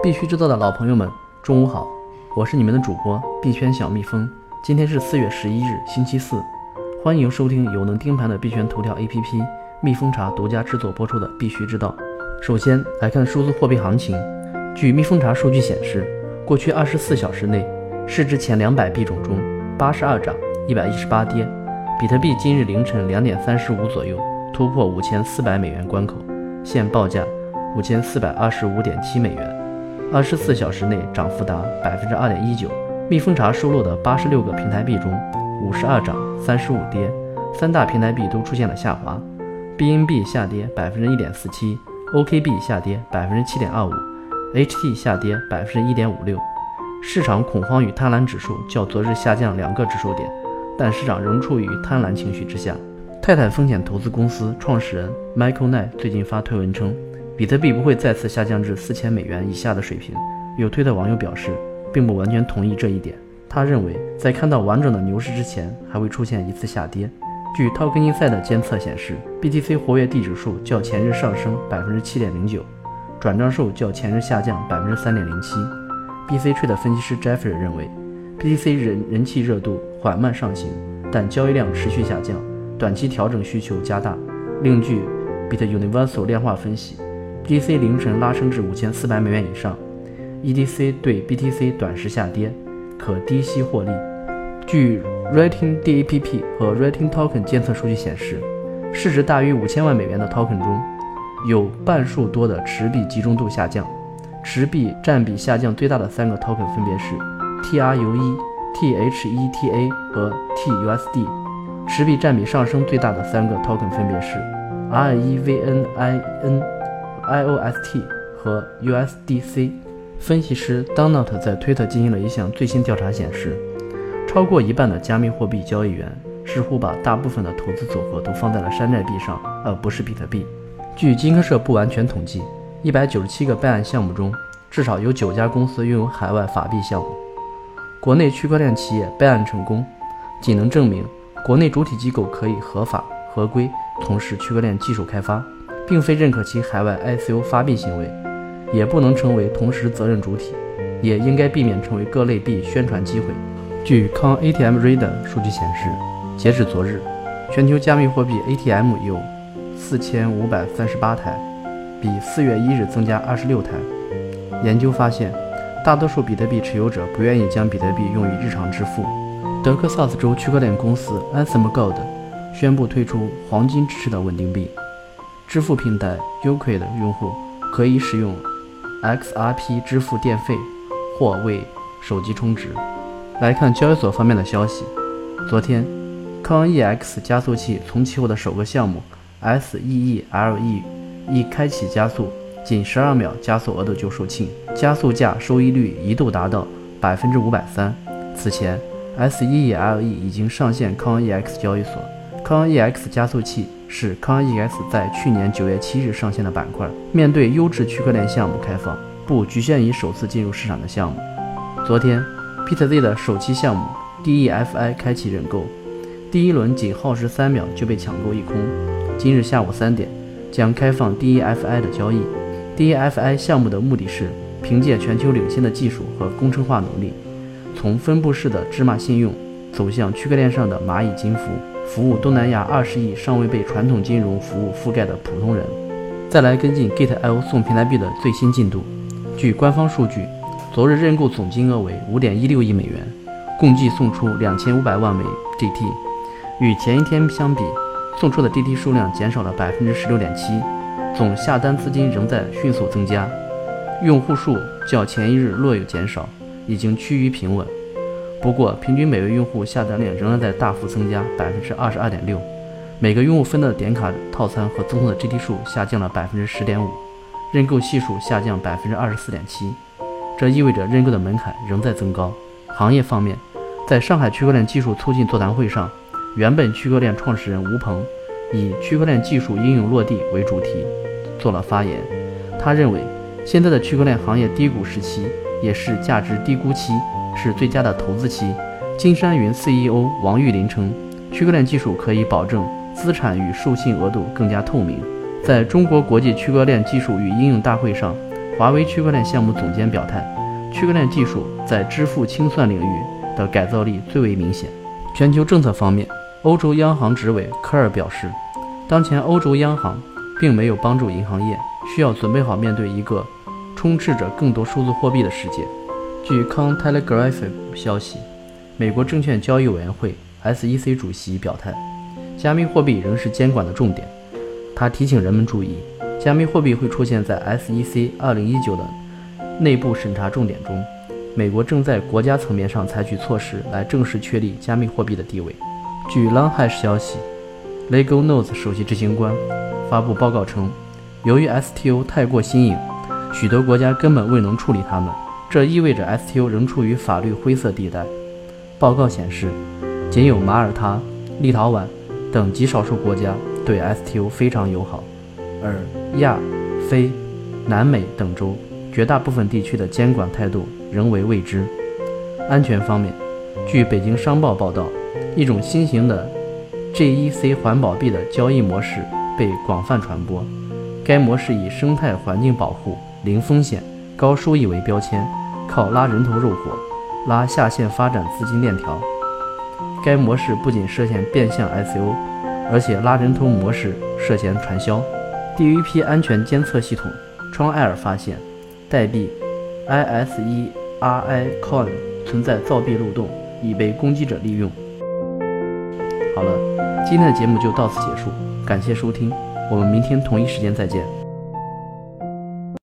必须知道的老朋友们，中午好，我是你们的主播币圈小蜜蜂。今天是四月十一日，星期四，欢迎收听有能盯盘的币圈头条 APP 蜜蜂茶独家制作播出的《必须知道》。首先来看数字货币行情，据蜜蜂茶数据显示，过去二十四小时内，市值前两百币种中，八十二涨，一百一十八跌。比特币今日凌晨两点三十五左右突破五千四百美元关口，现报价五千四百二十五点七美元。二十四小时内涨幅达百分之二点一九。蜜蜂茶收录的八十六个平台币中，五十二涨，三十五跌，三大平台币都出现了下滑。BNB 下跌百分之一点四七，OKB 下跌百分之七点二五，HT 下跌百分之一点五六。市场恐慌与贪婪指数较昨日下降两个指数点，但市场仍处于贪婪情绪之下。泰坦风险投资公司创始人 Michael Knight 最近发推文称。比特币不会再次下降至四千美元以下的水平。有推特网友表示，并不完全同意这一点。他认为，在看到完整的牛市之前，还会出现一次下跌。据 Tokenisy 的监测显示，BTC 活跃地址数较前日上升百分之七点零九，转账数较前日下降百分之三点零七。BC Trade 分析师 Jeffrey 认为，BTC 人人气热度缓慢上行，但交易量持续下降，短期调整需求加大。另据 Bit Universal 量化分析。D C 凌晨拉升至五千四百美元以上，EDC 对 BTC 短时下跌可低吸获利。据 Rating DAPP 和 Rating Token 监测数据显示，市值大于五千万美元的 Token 中，有半数多的持币集中度下降。持币占比下降最大的三个 Token 分别是 TRUE、THETA 和 TUSD。持币占比上升最大的三个 Token 分别是 REVNIN。IOST 和 USDC。分析师 Donut 在推特进行了一项最新调查，显示，超过一半的加密货币交易员似乎把大部分的投资组合都放在了山寨币上，而不是比特币。据金科社不完全统计，一百九十七个备案项目中，至少有九家公司拥有海外法币项目。国内区块链企业备案成功，仅能证明国内主体机构可以合法合规从事区块链技术开发。并非认可其海外 ICO 发币行为，也不能成为同时责任主体，也应该避免成为各类币宣传机会。据康 ATM Radar 数据显示，截止昨日，全球加密货币 ATM 有四千五百三十八台，比四月一日增加二十六台。研究发现，大多数比特币持有者不愿意将比特币用于日常支付。德克萨斯州区块链公司 Anthem Gold 宣布推出黄金支持的稳定币。支付平台 UQI 的用户可以使用 XRP 支付电费或为手机充值。来看交易所方面的消息，昨天康 EX 加速器从其后的首个项目 SEELE 一开启加速，仅十二秒加速额度就售罄，加速价收益率一度达到百分之五百三。此前 SEELE 已经上线康 EX 交易所，康 EX 加速器。是康 EX 在去年九月七日上线的板块。面对优质区块链项目开放，不局限于首次进入市场的项目。昨天，PTZ 的首期项目 DEFI 开启认购，第一轮仅耗时三秒就被抢购一空。今日下午三点将开放 DEFI 的交易。DEFI 项目的目的是凭借全球领先的技术和工程化能力，从分布式的芝麻信用走向区块链上的蚂蚁金服。服务东南亚二十亿尚未被传统金融服务覆盖的普通人。再来跟进 Gate.io 送平台币的最新进度。据官方数据，昨日认购总金额为五点一六亿美元，共计送出两千五百万枚 DT。与前一天相比，送出的 DT 数量减少了百分之十六点七，总下单资金仍在迅速增加，用户数较前一日略有减少，已经趋于平稳。不过，平均每位用户下单量仍然在大幅增加，百分之二十二点六。每个用户分的点卡套餐和赠送的 GT 数下降了百分之十点五，认购系数下降百分之二十四点七。这意味着认购的门槛仍在增高。行业方面，在上海区块链技术促进座谈会上，原本区块链创始人吴鹏以区块链技术应用落地为主题做了发言。他认为，现在的区块链行业低谷时期也是价值低估期。是最佳的投资期。金山云 CEO 王玉林称，区块链技术可以保证资产与授信额度更加透明。在中国国际区块链技术与应用大会上，华为区块链项目总监表态，区块链技术在支付清算领域的改造力最为明显。全球政策方面，欧洲央行执委科尔表示，当前欧洲央行并没有帮助银行业，需要准备好面对一个充斥着更多数字货币的世界。据 Cointelegraph 消息，美国证券交易委员会 SEC 主席表态，加密货币仍是监管的重点。他提醒人们注意，加密货币会出现在 SEC 2019的内部审查重点中。美国正在国家层面上采取措施来正式确立加密货币的地位。据 Longhash 消息，Legal Notes 首席执行官发布报告称，由于 STO 太过新颖，许多国家根本未能处理它们。这意味着 STO 仍处于法律灰色地带。报告显示，仅有马耳他、立陶宛等极少数国家对 STO 非常友好，而亚、非、南美等州绝大部分地区的监管态度仍为未知。安全方面，据北京商报报道，一种新型的 JEC 环保币的交易模式被广泛传播。该模式以生态环境保护、零风险。高收益为标签，靠拉人头肉活，拉下线发展资金链条。该模式不仅涉嫌变相 ICO，而且拉人头模式涉嫌传销。第一批安全监测系统窗 Air 发现，代币 ISERI Coin 存在造币漏洞，已被攻击者利用。好了，今天的节目就到此结束，感谢收听，我们明天同一时间再见。